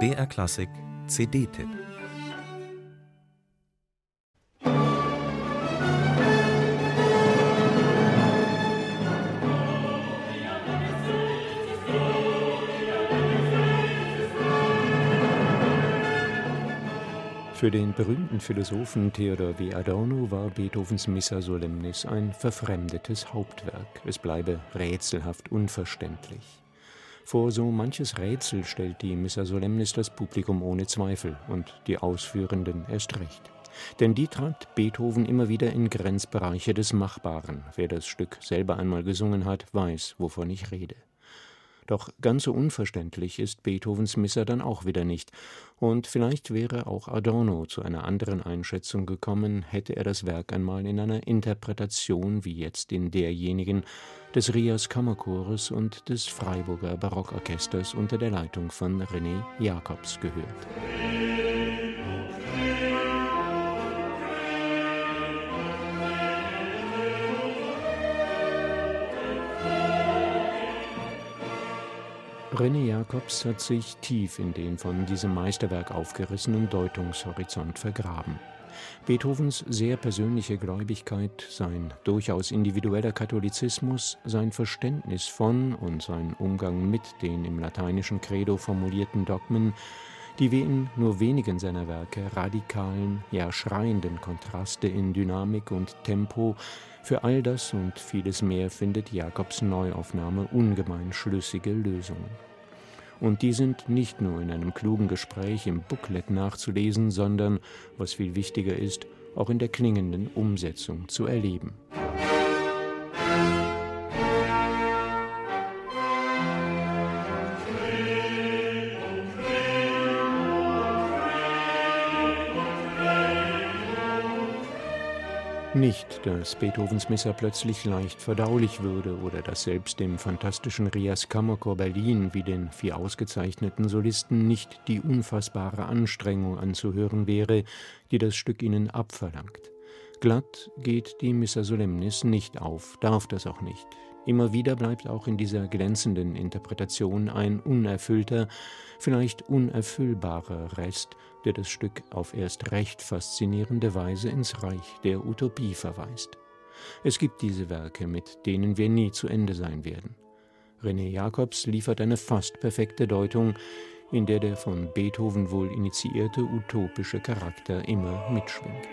BR Klassik CD-Tipp Für den berühmten Philosophen Theodor W. Adorno war Beethovens Missa Solemnis ein verfremdetes Hauptwerk. Es bleibe rätselhaft unverständlich. Vor so manches Rätsel stellt die Missa Solemnis das Publikum ohne Zweifel und die Ausführenden erst recht. Denn die treibt Beethoven immer wieder in Grenzbereiche des Machbaren. Wer das Stück selber einmal gesungen hat, weiß, wovon ich rede. Doch ganz so unverständlich ist Beethovens Missa dann auch wieder nicht. Und vielleicht wäre auch Adorno zu einer anderen Einschätzung gekommen, hätte er das Werk einmal in einer Interpretation wie jetzt in derjenigen des Rias Kammerchores und des Freiburger Barockorchesters unter der Leitung von René Jacobs gehört. René Jacobs hat sich tief in den von diesem Meisterwerk aufgerissenen Deutungshorizont vergraben. Beethovens sehr persönliche Gläubigkeit, sein durchaus individueller Katholizismus, sein Verständnis von und sein Umgang mit den im lateinischen Credo formulierten Dogmen, die wie in nur wenigen seiner Werke radikalen, ja schreienden Kontraste in Dynamik und Tempo, für all das und vieles mehr findet Jakobs Neuaufnahme ungemein schlüssige Lösungen. Und die sind nicht nur in einem klugen Gespräch im Booklet nachzulesen, sondern, was viel wichtiger ist, auch in der klingenden Umsetzung zu erleben. Nicht, dass Beethovens Missa plötzlich leicht verdaulich würde oder dass selbst dem fantastischen Rias Kammerchor Berlin wie den vier ausgezeichneten Solisten nicht die unfassbare Anstrengung anzuhören wäre, die das Stück ihnen abverlangt. Glatt geht die Missa Solemnis nicht auf, darf das auch nicht. Immer wieder bleibt auch in dieser glänzenden Interpretation ein unerfüllter, vielleicht unerfüllbarer Rest, der das Stück auf erst recht faszinierende Weise ins Reich der Utopie verweist. Es gibt diese Werke, mit denen wir nie zu Ende sein werden. René Jacobs liefert eine fast perfekte Deutung, in der der von Beethoven wohl initiierte utopische Charakter immer mitschwingt.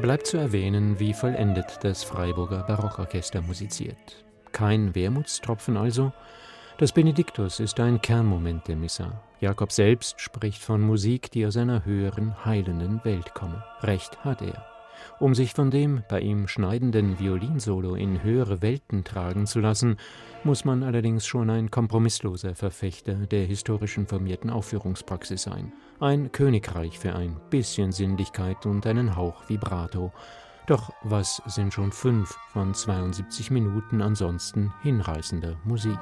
Bleibt zu erwähnen, wie vollendet das Freiburger Barockorchester musiziert. Kein Wermutstropfen also. Das Benediktus ist ein Kernmoment der Missa. Jakob selbst spricht von Musik, die aus einer höheren, heilenden Welt komme. Recht hat er. Um sich von dem bei ihm schneidenden Violinsolo in höhere Welten tragen zu lassen, muss man allerdings schon ein kompromissloser Verfechter der historisch informierten Aufführungspraxis sein. Ein Königreich für ein bisschen Sinnlichkeit und einen Hauch Vibrato. Doch was sind schon fünf von 72 Minuten ansonsten hinreißender Musik?